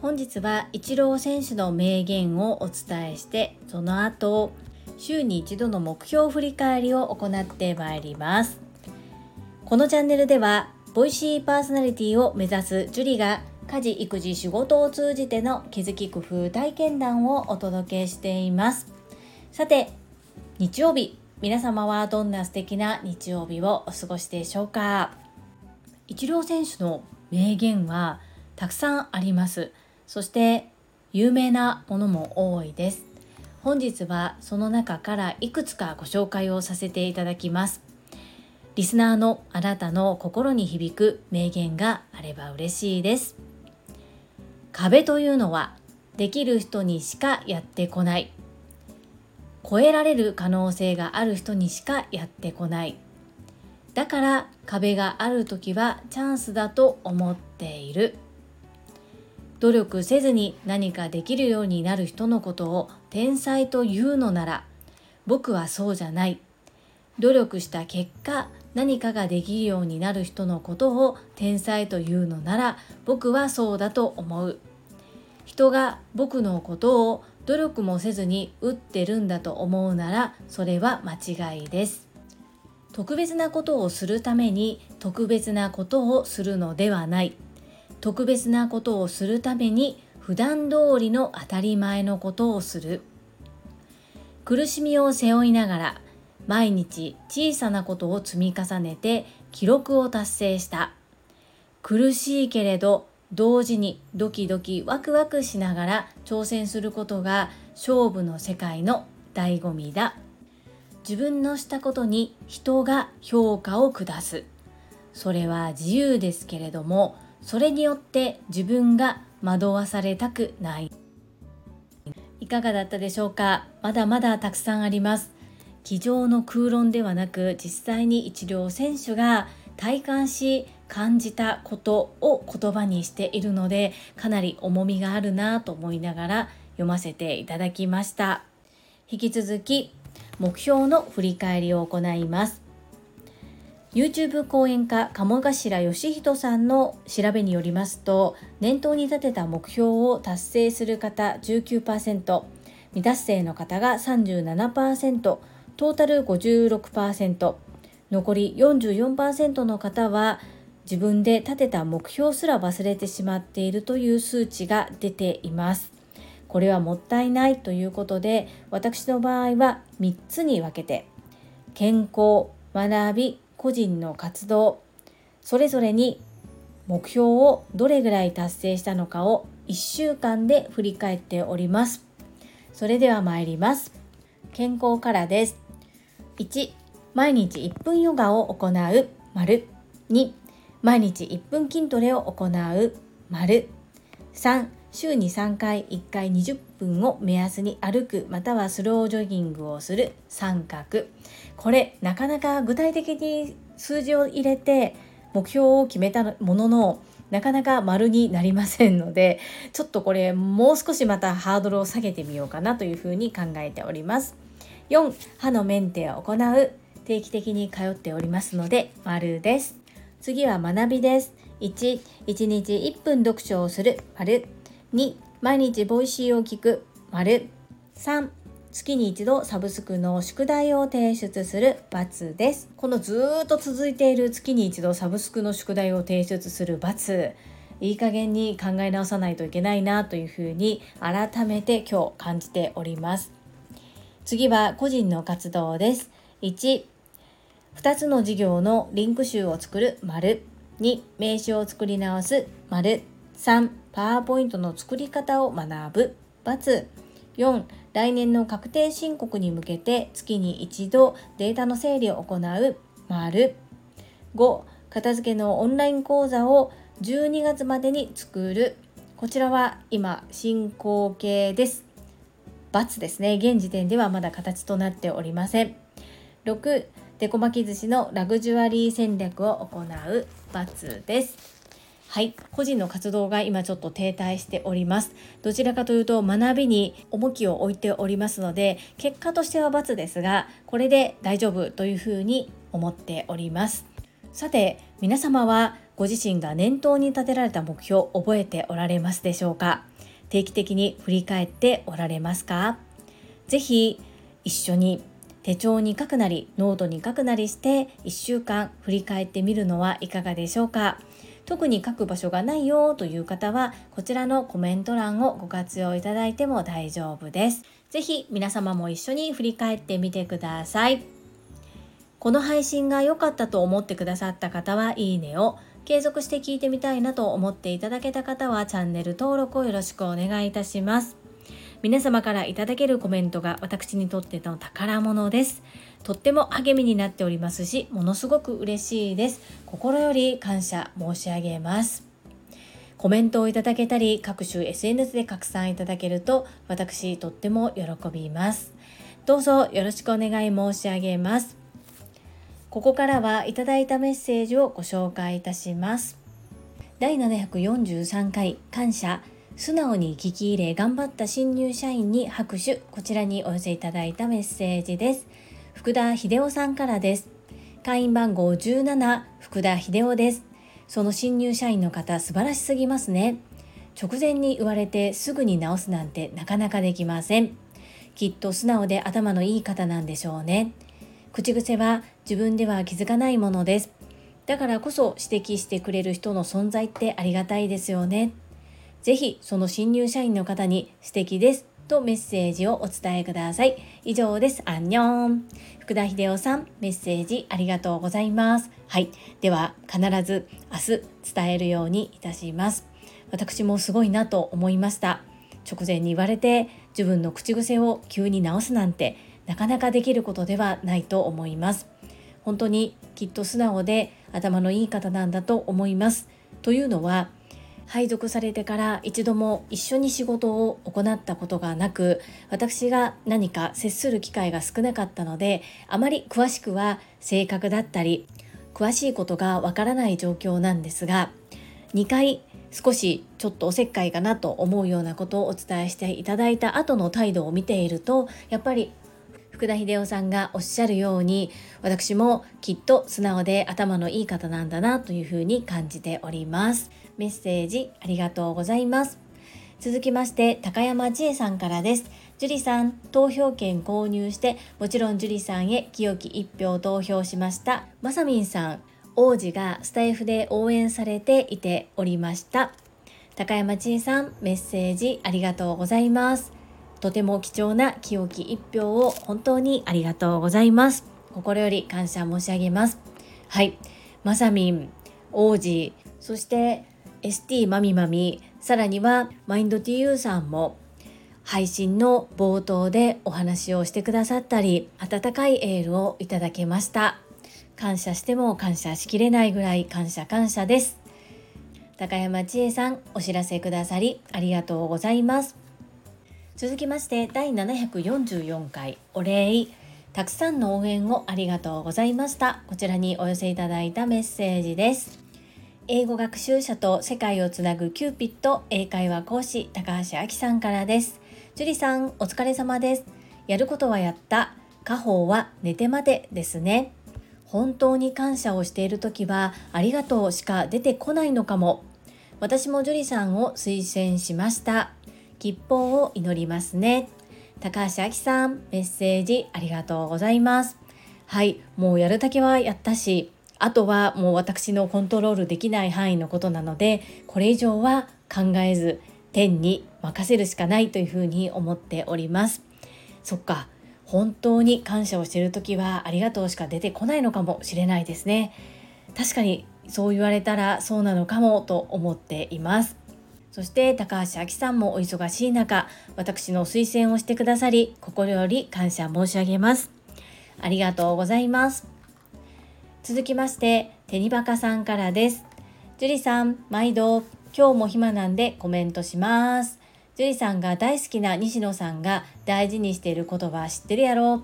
本日はイチロー選手の名言をお伝えしてその後週に一度の目標振り返りを行ってまいります。このチャンネルではボイシーパーソナリティを目指すジュリが家事育児仕事を通じての気づき工夫体験談をお届けしています。さて日曜日皆様はどんな素敵な日曜日をお過ごしでしょうか？イチロー選手の名言はたくさんあります。そして有名なものも多いです。本日はその中からいくつかご紹介をさせていただきます。リスナーのあなたの心に響く名言があれば嬉しいです。壁というのはできる人にしかやってこない。超えられる可能性がある人にしかやってこない。だから壁がある時はチャンスだと思っている。努力せずに何かできるようになる人のことを天才というのなら僕はそうじゃない。努力した結果何かができるようになる人のことを天才というのなら僕はそうだと思う。人が僕のことを努力もせずに打ってるんだと思うならそれは間違いです。特別なことをするために特別なことをするのではない。特別なことをするために普段通りの当たり前のことをする。苦しみを背負いながら毎日小さなことを積み重ねて記録を達成した。苦しいけれど同時にドキドキワクワクしながら挑戦することが勝負の世界の醍醐味だ。自分のしたことに人が評価を下す。それは自由ですけれどもそれによって自分が惑わされたくない。いかがだったでしょうか？まだまだたくさんあります。机上の空論ではなく実際に一両選手が体感し感じたことを言葉にしているのでかなり重みがあるなと思いながら読ませていただきました。引き続き目標の振り返りを行います YouTube 講演家鴨頭義人さんの調べによりますと念頭に立てた目標を達成する方19%未達成の方が37%トータル56%残り44%の方は自分で立てた目標すら忘れてしまっているという数値が出ています。これはもったいないということで私の場合は3つに分けて健康学び個人の活動それぞれに目標をどれぐらい達成したのかを1週間で振り返っております。それでは参ります。健康からです。1毎日1分ヨガを行う。丸。2毎日1分筋トレを行う。丸。3週に3回1回20分を目安に歩くまたはスロージョギングをする三角。これなかなか具体的に数字を入れて目標を決めたもののなかなか丸になりませんので ちょっとこれもう少しまたハードルを下げてみようかなというふうに考えております。4歯のメンテを行う定期的に通っておりますので丸です。次は学びです。1、1日1分読書をする。丸。2、毎日ボイシーを聞く。丸。3、月に一度サブスクの宿題を提出する×です。このずっと続いている月に一度サブスクの宿題を提出する×いい加減に考え直さないといけないなというふうに改めて今日感じております。次は個人の活動です。1、2つの事業のリンク集を作る。丸。2名刺を作り直す。丸。3パワーポイントの作り方を学ぶ×。4来年の確定申告に向けて月に一度データの整理を行う。丸。5片付けのオンライン講座を12月までに作る。こちらは今進行形です×ですね。現時点ではまだ形となっておりません。6デコ巻き寿司のラグジュアリー戦略を行う×です。はい、個人の活動が今ちょっと停滞しております。どちらかというと学びに重きを置いておりますので、結果としては×ですが、これで大丈夫というふうに思っております。さて皆様はご自身が念頭に立てられた目標を覚えておられますでしょうか？定期的に振り返っておられますか？ぜひ一緒に手帳に書くなりノートに書くなりして1週間振り返ってみるのはいかがでしょうか？特に書く場所がないよという方はこちらのコメント欄をご活用いただいても大丈夫です。ぜひ皆様も一緒に振り返ってみてください。この配信が良かったと思ってくださった方はいいねを継続して聞いてみたいなと思っていただけた方はチャンネル登録をよろしくお願いいたします。皆様からいただけるコメントが私にとっての宝物です。とっても励みになっておりますし、ものすごく嬉しいです。心より感謝申し上げます。コメントをいただけたり、各種 SNS で拡散いただけると、私とっても喜びます。どうぞよろしくお願い申し上げます。ここからはいただいたメッセージをご紹介いたします。第743回感謝素直に聞き入れ頑張った新入社員に拍手。こちらにお寄せいただいたメッセージです。福田秀夫さんからです。会員番号17福田秀夫です。その新入社員の方素晴らしすぎますね。直前に言われてすぐに直すなんてなかなかできません。きっと素直で頭のいい方なんでしょうね。口癖は自分では気づかないものです。だからこそ指摘してくれる人の存在ってありがたいですよね。ぜひその新入社員の方に素敵ですとメッセージをお伝えください。以上です。アンニョン。福田秀夫さん、メッセージありがとうございます。はい。では、必ず明日伝えるようにいたします。私もすごいなと思いました。直前に言われて自分の口癖を急に直すなんてなかなかできることではないと思います。本当にきっと素直で頭のいい方なんだと思います。というのは配属されてから一度も一緒に仕事を行ったことがなく私が何か接する機会が少なかったのであまり詳しくは性格だったり詳しいことがわからない状況なんですが2回少しちょっとおせっかいかなと思うようなことをお伝えしていただいた後の態度を見ているとやっぱり福田秀夫さんがおっしゃるように私もきっと素直で頭のいい方なんだなというふうに感じております。メッセージありがとうございます続きまして高山千恵さんからです樹里さん投票権購入してもちろん樹里さんへ清き一票投票しましたまさみんさん王子がスタイフで応援されていておりました高山千恵さんメッセージありがとうございますとても貴重な清き一票を本当にありがとうございます。心より感謝申し上げます。はい。まさみん、王子、そして ST まみまみ、さらにはマインド TU さんも配信の冒頭でお話をしてくださったり、温かいエールをいただけました。感謝しても感謝しきれないぐらい感謝感謝です。高山千恵さん、お知らせくださりありがとうございます。続きまして第744回お礼たくさんの応援をありがとうございましたこちらにお寄せいただいたメッセージです英語学習者と世界をつなぐキューピット英会話講師高橋明さんからです。樹里さんお疲れ様です。やることはやった。家宝は寝てまでですね。本当に感謝をしている時はありがとうしか出てこないのかも。私も樹里さんを推薦しました。吉報を祈りますね。高橋明さん、メッセージありがとうございます。はい、もうやるだけはやったし、あとはもう私のコントロールできない範囲のことなので、これ以上は考えず、天に任せるしかないというふうに思っております。そっか、本当に感謝をしている時はありがとうしか出てこないのかもしれないですね。確かにそう言われたらそうなのかもと思っています。そして高橋明さんもお忙しい中、私の推薦をしてくださり、心より感謝申し上げます。ありがとうございます。続きまして、テニバカさんからです。樹里さん、毎度、今日も暇なんでコメントします。樹里さんが大好きな西野さんが大事にしている言葉知ってるやろ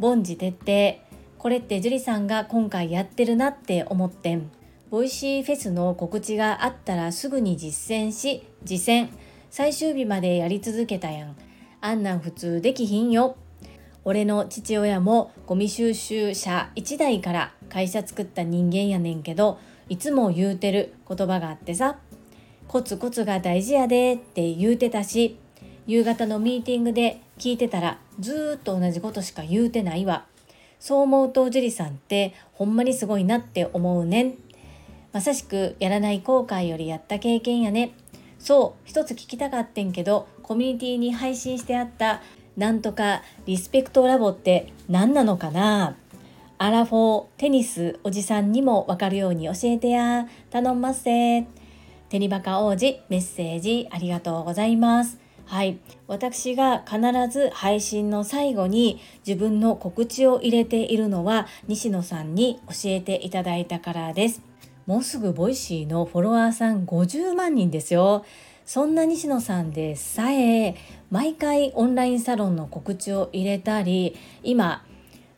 凡事徹底。これって樹里さんが今回やってるなって思ってん。ボイシーフェスの告知があったらすぐに実践し、実践。最終日までやり続けたやん。あんなん普通できひんよ。俺の父親もゴミ収集車1台から会社作った人間やねんけどいつも言うてる言葉があってさコツコツが大事やでって言うてたし夕方のミーティングで聞いてたらずーっと同じことしか言うてないわ。そう思うと樹里さんってほんまにすごいなって思うねん。まさしくやらない後悔よりやった経験やね。そう一つ聞きたかってんけどコミュニティに配信してあったなんとかリスペクトラボって何なのかな？アラフォーテニスおじさんにもわかるように教えてや。頼んますせテニバカ王子メッセージありがとうございます。はい。私が必ず配信の最後に自分の告知を入れているのは西野さんに教えていただいたからです。もうすぐボイシーのフォロワーさん50万人ですよ。そんな西野さんでさえ毎回オンラインサロンの告知を入れたり今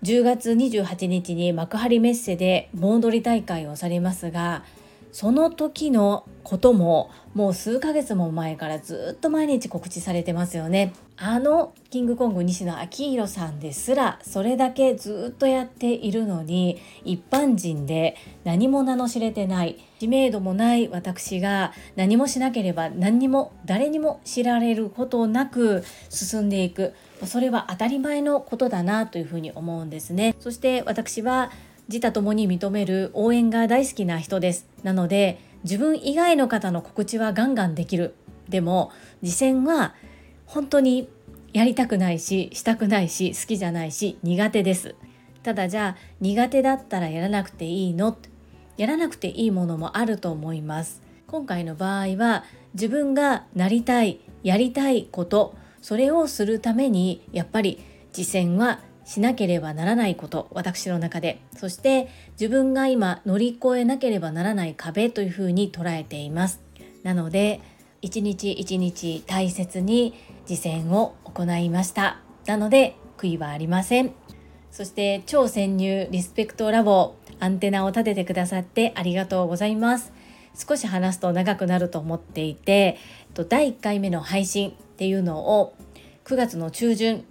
10月28日に幕張メッセで盆踊り大会をされますがその時のことももう数ヶ月も前からずっと毎日告知されてますよね。あのキングコング西野昭弘さんですらそれだけずっとやっているのに一般人で何も名の知れてない知名度もない私が何もしなければ何にも誰にも知られることなく進んでいく。それは当たり前のことだなというふうに思うんですね。そして私は自他ともに認める応援が大好きな人です。なので自分以外の方の告知はガンガンできる。でも次戦は本当にやりたくないししたくないし好きじゃないし苦手です。ただじゃあ苦手だったらやらなくていいの？やらなくていいものもあると思います。今回の場合は自分がなりたいやりたいことそれをするためにやっぱり次践はしなければならないこと私の中で。そして自分が今乗り越えなければならない壁というふうに捉えています。なので一日一日大切に実践を行いました。なので悔いはありません。そして超潜入リスペクトラボアンテナを立ててくださってありがとうございます。少し話すと長くなると思っていて第1回目の配信っていうのを9月の中旬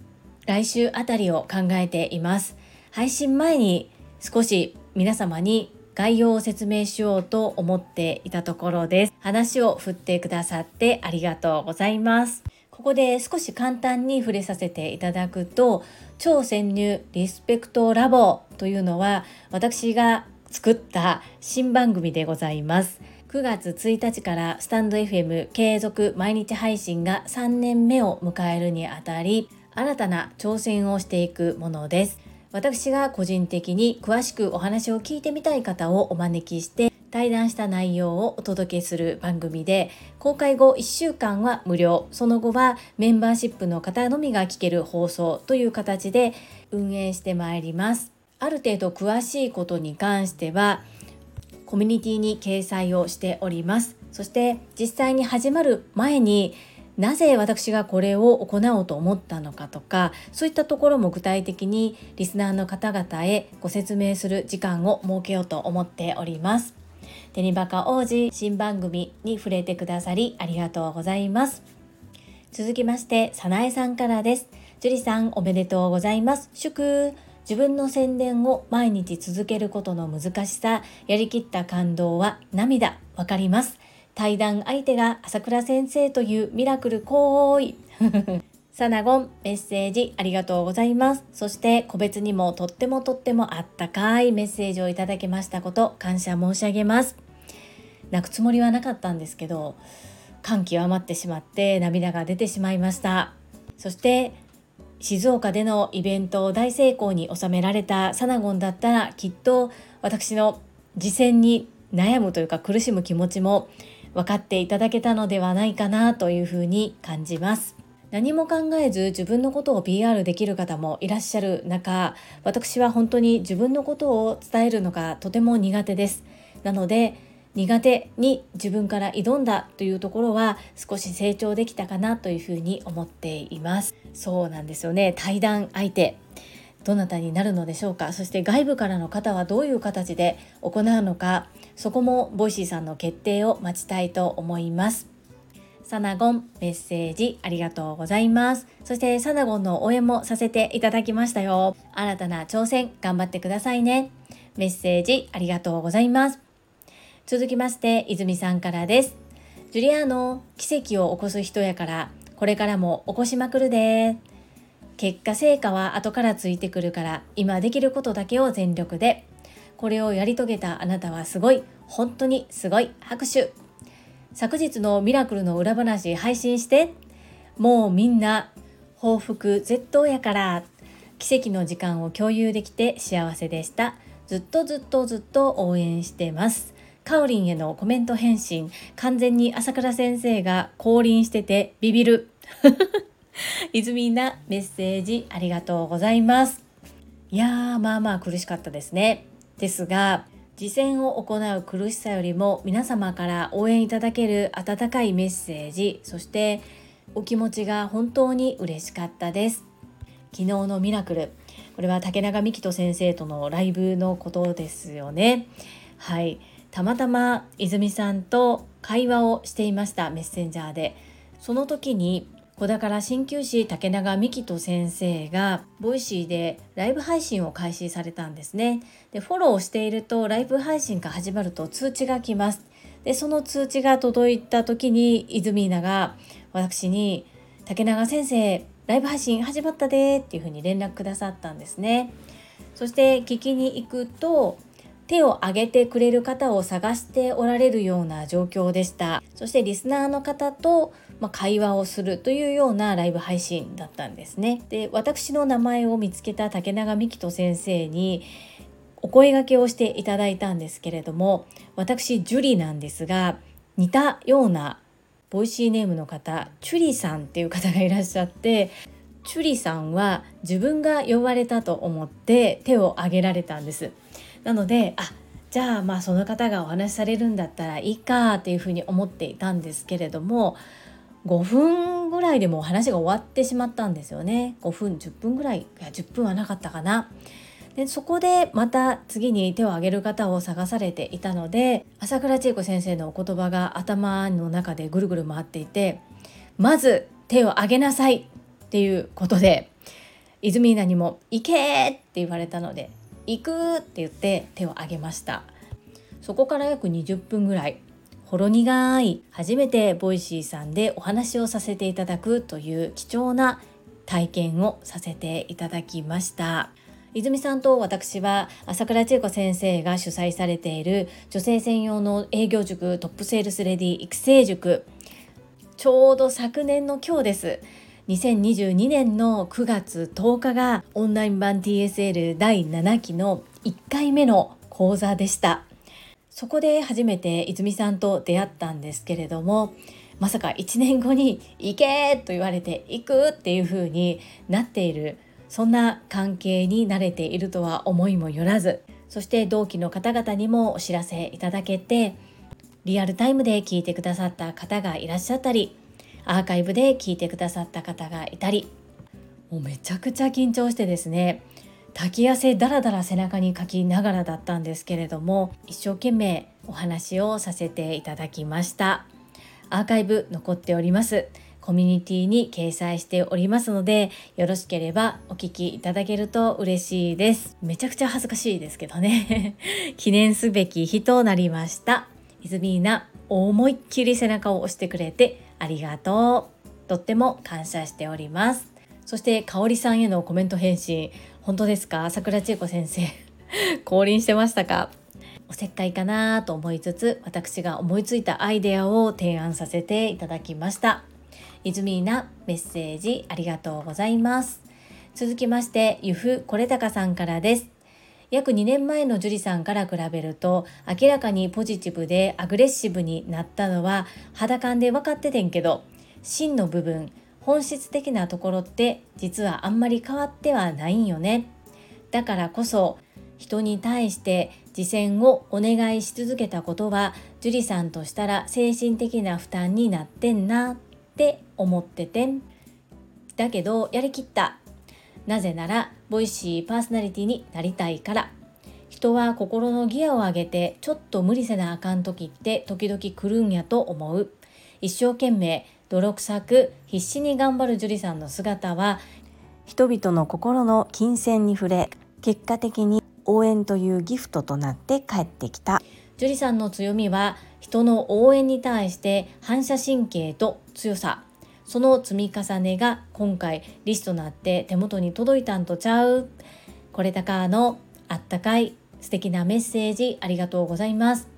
来週あたりを考えています。配信前に少し皆様に概要を説明しようと思っていたところです。話を振ってくださってありがとうございます。ここで少し簡単に触れさせていただくと超潜入リスペクトラボというのは私が作った新番組でございます。9月1日からスタンド FM 継続毎日配信が3年目を迎えるにあたり新たな挑戦をしていくものです。私が個人的に詳しくお話を聞いてみたい方をお招きして対談した内容をお届けする番組で公開後1週間は無料。その後はメンバーシップの方のみが聞ける放送という形で運営してまいります。ある程度詳しいことに関してはコミュニティに掲載をしております。そして実際に始まる前になぜ私がこれを行おうと思ったのかとかそういったところも具体的にリスナーの方々へご説明する時間を設けようと思っております。テニバカ王子新番組に触れてくださりありがとうございます。続きまして、さなえさんからです。樹里さんおめでとうございます。祝自分の宣伝を毎日続けることの難しさ、やりきった感動は涙、わかります。対談相手が朝倉先生というミラクル行為 サナゴンメッセージありがとうございます。そして個別にもとってもとってもあったかいメッセージをいただけましたこと感謝申し上げます。泣くつもりはなかったんですけど感極まってしまって涙が出てしまいました。そして静岡でのイベントを大成功に収められたサナゴンだったらきっと私の実践に悩むというか苦しむ気持ちも分かっていただけたのではないかなというふうに感じます。何も考えず自分のことを PR できる方もいらっしゃる中私は本当に自分のことを伝えるのがとても苦手です。なので苦手に自分から挑んだというところは少し成長できたかなというふうに思っています。そうなんですよね。対談相手。どなたになるのでしょうか？そして外部からの方はどういう形で行うのか？そこもボイシーさんの決定を待ちたいと思います。サナゴンメッセージありがとうございます。そしてサナゴンの応援もさせていただきましたよ。新たな挑戦頑張ってくださいね。メッセージありがとうございます。続きまして泉さんからです。ジュリアーノ奇跡を起こす人やからこれからも起こしまくるで。結果成果は後からついてくるから今できることだけを全力で。これをやり遂げたあなたはすごい。本当にすごい。拍手。昨日のミラクルの裏話配信してもうみんな報復絶倒やから奇跡の時間を共有できて幸せでした。ずっとずっとずっと応援してます。カオリンへのコメント返信。完全に朝倉先生が降臨しててビビる。泉なメッセージありがとうございます。いやーまあまあ苦しかったですね。ですが実践を行う苦しさよりも皆様から応援いただける温かいメッセージそしてお気持ちが本当に嬉しかったです。昨日のミラクル。これは竹永美希人先生とのライブのことですよね。はい。たまたま泉さんと会話をしていましたメッセンジャーで。その時に小宝鍼灸師竹永美希人先生がボイシーでライブ配信を開始されたんですね。でフォローしているとライブ配信が始まると通知が来ます。でその通知が届いた時に泉稲が私に「竹永先生ライブ配信始まったで」っていうふうに連絡くださったんですね。そして聞きに行くと手を挙げてくれる方を探しておられるような状況でした。そしてリスナーの方と、ま会話をするというようなライブ配信だったんですね。で私の名前を見つけた竹永美希人先生にお声がけをしていただいたんですけれども私ジュリなんですが似たようなボイシーネームの方チュリさんっていう方がいらっしゃってチュリさんは自分が呼ばれたと思って手を挙げられたんです。なのであじゃあまあその方がお話しされるんだったらいいかっていうふうに思っていたんですけれども5分ぐらいでもお話が終わってしまったんですよね5分10分ぐらいいや10分はなかったかなでそこでまた次に手を挙げる方を探されていたので朝倉千恵子先生のお言葉が頭の中でぐるぐる回っていてまず手を挙げなさいっていうことで泉稲にも「行け!」って言われたので行くって言って手を挙げました。そこから約20分ぐらいほろ苦い初めてボイシーさんでお話をさせていただくという貴重な体験をさせていただきました。泉さんと私は朝倉千恵子先生が主催されている女性専用の営業塾トップセールスレディ育成塾ちょうど昨年の今日です。2022年の9月10日がオンライン版 TSL 第7期の1回目の講座でしたそこで初めて泉さんと出会ったんですけれどもまさか1年後に「行け!」と言われて「行く!」っていう風になっているそんな関係に慣れているとは思いもよらずそして同期の方々にもお知らせいただけてリアルタイムで聞いてくださった方がいらっしゃったりアーカイブで聞いてくださった方がいたり。もうめちゃくちゃ緊張してですね。滝汗だらだら背中にかきながらだったんですけれども一生懸命お話をさせていただきました。アーカイブ残っております。コミュニティに掲載しておりますのでよろしければお聞きいただけると嬉しいです。めちゃくちゃ恥ずかしいですけどね。記念すべき日となりました。イズミーナ思いっきり背中を押してくれてありがとう。とっても感謝しております。そして香里さんへのコメント返信、本当ですか？桜千恵子先生。降臨してましたか？おせっかいかなと思いつつ、私が思いついたアイデアを提案させていただきました。泉なメッセージありがとうございます。続きまして、ゆふこれたかさんからです。約2年前の樹里さんから比べると明らかにポジティブでアグレッシブになったのは肌感で分かっててんけど真の部分本質的なところって実はあんまり変わってはないんよね。だからこそ人に対して自践をお願いし続けたことは樹里さんとしたら精神的な負担になってんなって思っててん。だけどやりきった。なぜならボイシーパーソナリティになりたいから。人は心のギアを上げてちょっと無理せなあかん時って時々来るんやと思う。一生懸命泥臭く必死に頑張る樹里さんの姿は人々の心の金銭に触れ結果的に応援というギフトとなって帰ってきた。樹里さんの強みは人の応援に対して反射神経と強さその積み重ねが今回リストなって手元に届いたんとちゃう？これたかのあったかい素敵なメッセージありがとうございます。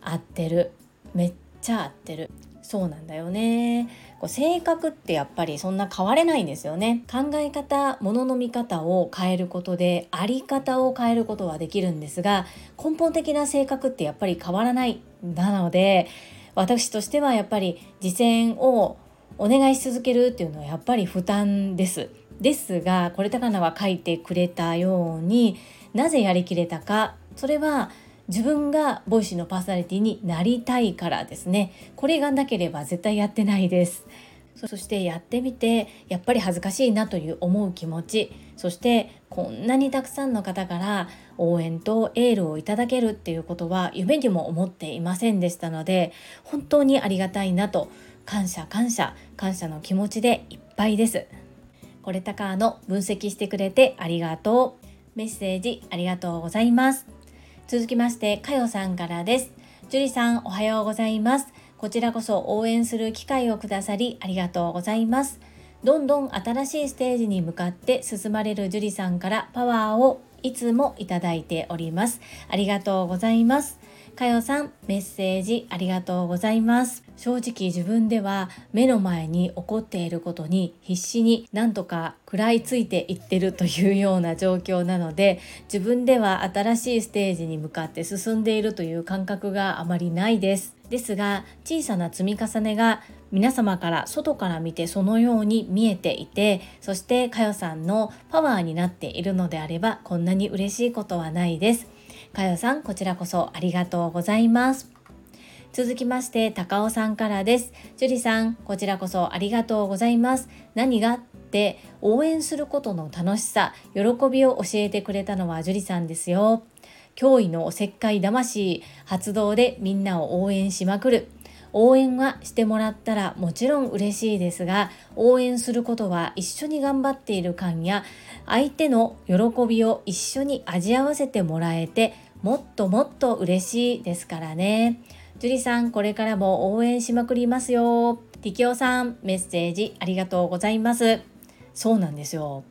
合ってる。めっちゃ合ってる。そうなんだよね。こう性格ってやっぱりそんな変われないんですよね。考え方ものの見方を変えることであり方を変えることはできるんですが根本的な性格ってやっぱり変わらないなので私としてはやっぱり実践をお願いし続けるっていうのはやっぱり負担です。ですがこれ高菜は書いてくれたようになぜやりきれたか。それは自分がボイシーのパーソナリティになりたいからですね。これがなければ絶対やってないです。そしてやってみてやっぱり恥ずかしいなという思う気持ち。そしてこんなにたくさんの方から応援とエールをいただけるっていうことは夢にも思っていませんでしたので本当にありがたいなと感謝感謝感謝の気持ちでいっぱいです。これたかの分析してくれてありがとう。メッセージありがとうございます。続きましてかよさんからです。樹里さんおはようございます。こちらこそ応援する機会をくださりありがとうございます。どんどん新しいステージに向かって進まれる樹里さんからパワーをいつもいただいております。ありがとうございます。かよさんメッセージありがとうございます。正直自分では目の前に起こっていることに必死になんとか食らいついていってるというような状況なので自分では新しいステージに向かって進んでいるという感覚があまりないです。ですが小さな積み重ねが皆様から外から見てそのように見えていてそしてかよさんのパワーになっているのであればこんなに嬉しいことはないです。かよさんこちらこそありがとうございます。続きまして高尾さんからです。樹里さんこちらこそありがとうございます。何がって応援することの楽しさ喜びを教えてくれたのは樹里さんですよ。驚異のおせっかい魂発動でみんなを応援しまくる。応援はしてもらったらもちろん嬉しいですが応援することは一緒に頑張っている感や相手の喜びを一緒に味合わせてもらえてもっともっと嬉しいですからね。樹里さんこれからも応援しまくりますよ。ティキオさんメッセージありがとうございます。そうなんですよ。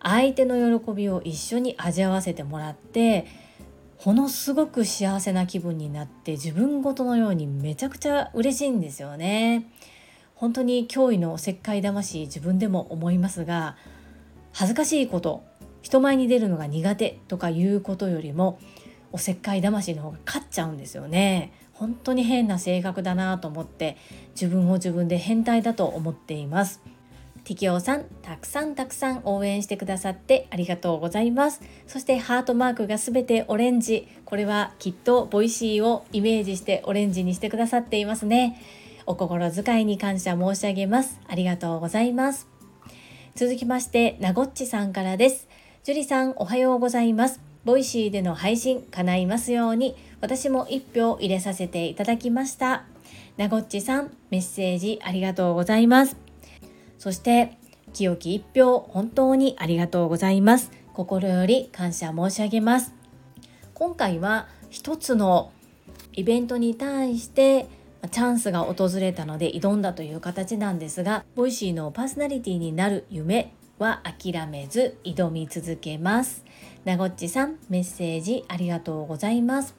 相手の喜びを一緒に味合わせてもらってものすごく幸せな気分になって自分ごとのようにめちゃくちゃ嬉しいんですよね。本当に驚異のおせっかい魂自分でも思いますが恥ずかしいこと人前に出るのが苦手とかいうことよりもおせっかい魂の方が勝っちゃうんですよね。本当に変な性格だなと思って自分を自分で変態だと思っています。ティキオさん、たくさんたくさん応援してくださってありがとうございます。そしてハートマークがすべてオレンジ。これはきっとボイシーをイメージしてオレンジにしてくださっていますね。お心遣いに感謝申し上げます。ありがとうございます。続きまして、なごっちさんからです。樹里さん、おはようございます。ボイシーでの配信叶いますように、私も一票入れさせていただきました。なごっちさん、メッセージありがとうございます。そして清き一票本当にありがとうございます。心より感謝申し上げます。今回は一つのイベントに対してチャンスが訪れたので挑んだという形なんですがボイシーのパーソナリティになる夢は諦めず挑み続けます。なごっちさんメッセージありがとうございます。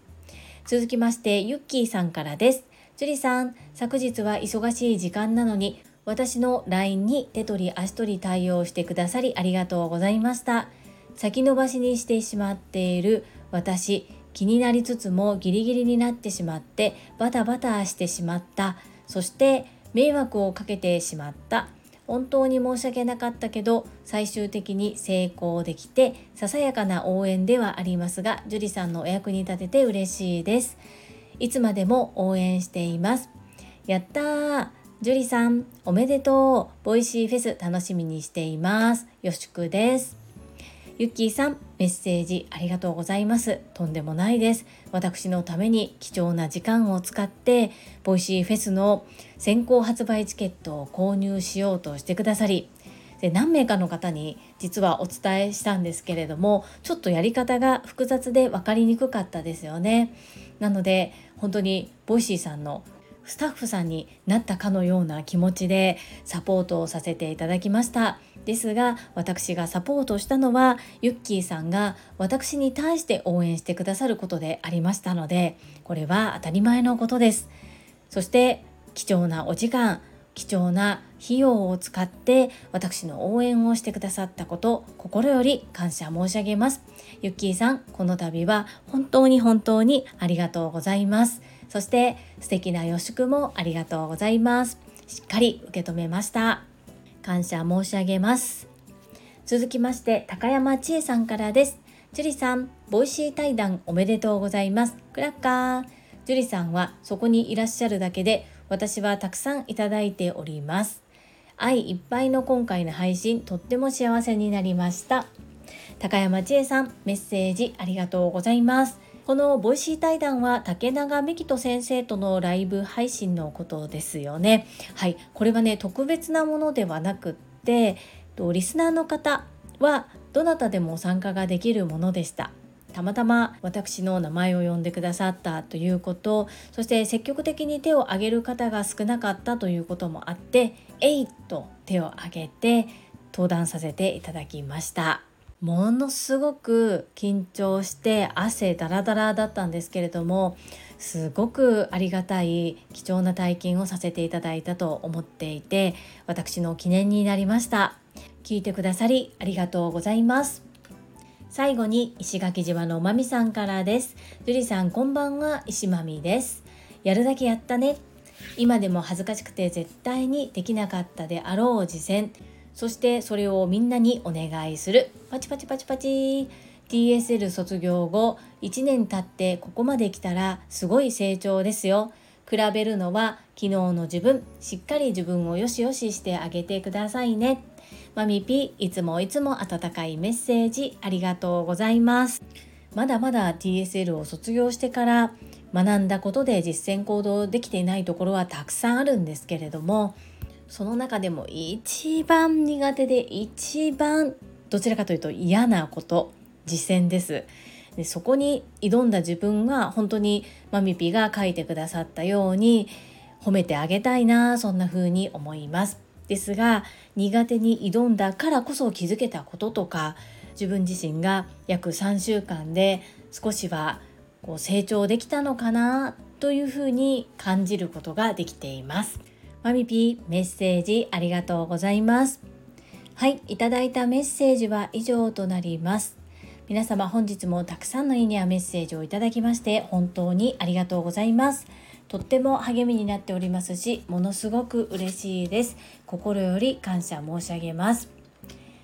続きましてゆっきーさんからです。樹里さん昨日は忙しい時間なのに私の LINE に手取り足取り対応してくださりありがとうございました。先延ばしにしてしまっている私、気になりつつもギリギリになってしまってバタバタしてしまった。そして迷惑をかけてしまった。本当に申し訳なかったけど最終的に成功できてささやかな応援ではありますが樹里さんのお役に立てて嬉しいです。いつまでも応援しています。やったージュリさん、おめでとう。ボイシーフェス楽しみにしています。よしくです。ゆっきーさん、メッセージありがとうございます。とんでもないです。私のために貴重な時間を使って、ボイシーフェスの先行発売チケットを購入しようとしてくださり、で何名かの方に実はお伝えしたんですけれどもちょっとやり方が複雑で分かりにくかったですよね。なので本当にボイシーさんのスタッフさんになったかのような気持ちでサポートをさせていただきました。ですが私がサポートしたのはユッキーさんが私に対して応援してくださることでありましたのでこれは当たり前のことです。そして貴重なお時間貴重な費用を使って私の応援をしてくださったこと心より感謝申し上げます。ユッキーさんこの度は本当に本当にありがとうございます。そして素敵な予祝もありがとうございます。しっかり受け止めました。感謝申し上げます。続きまして高山千恵さんからです。樹里さんボイシー対談おめでとうございます。クラッカー。樹里さんはそこにいらっしゃるだけで私はたくさんいただいております。愛いっぱいの今回の配信とっても幸せになりました。高山千恵さんメッセージありがとうございます。このボイシー対談は竹永美希人先生とのライブ配信のことですよね。はい。これはね特別なものではなくってリスナーの方はどなたでも参加ができるものでした。たまたま私の名前を呼んでくださったということそして積極的に手を挙げる方が少なかったということもあって「えい!」と手を挙げて登壇させていただきました。ものすごく緊張して汗だらだらだったんですけれどもすごくありがたい貴重な体験をさせていただいたと思っていて私の記念になりました聞いてくださりありがとうございます最後に石垣島のまみさんからです。樹里さんこんばんは石まみです。やるだけやったね。今でも恥ずかしくて絶対にできなかったであろう実践。そしてそれをみんなにお願いする。パチパチパチパチ。TSL 卒業後1年経ってここまで来たらすごい成長ですよ。比べるのは昨日の自分、しっかり自分をよしよししてあげてくださいね。マミピいつもいつも温かいメッセージありがとうございますまだまだ TSL を卒業してから学んだことで実践行動できていないところはたくさんあるんですけれどもその中でも一番苦手で一番どちらかというと嫌なこと実践ですでそこに挑んだ自分は本当にマミピが書いてくださったように褒めてあげたいなそんな風に思いますですが苦手に挑んだからこそ気づけたこととか自分自身が約3週間で少しはこう成長できたのかなというふうに感じることができています。マミピーメッセージありがとうございます。はい、いただいたメッセージは以上となります。皆様本日もたくさんのいいねやメッセージをいただきまして本当にありがとうございます。とっても励みになっておりますしものすごく嬉しいです心より感謝申し上げます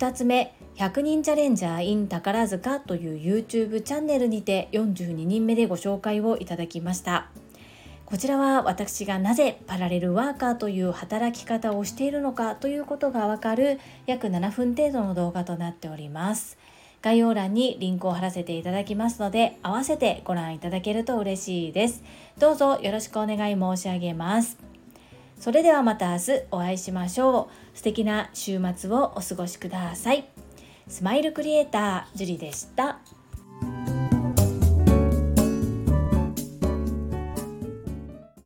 2つ目、100人チャレンジャー in 宝塚という YouTube チャンネルにて42人目でご紹介をいただきました。こちらは私がなぜパラレルワーカーという働き方をしているのかということがわかる約7分程度の動画となっております。概要欄にリンクを貼らせていただきますので、合わせてご覧いただけると嬉しいです。どうぞよろしくお願い申し上げます。それではまた明日お会いしましょう。素敵な週末をお過ごしください。スマイルクリエイター、ジュリでした。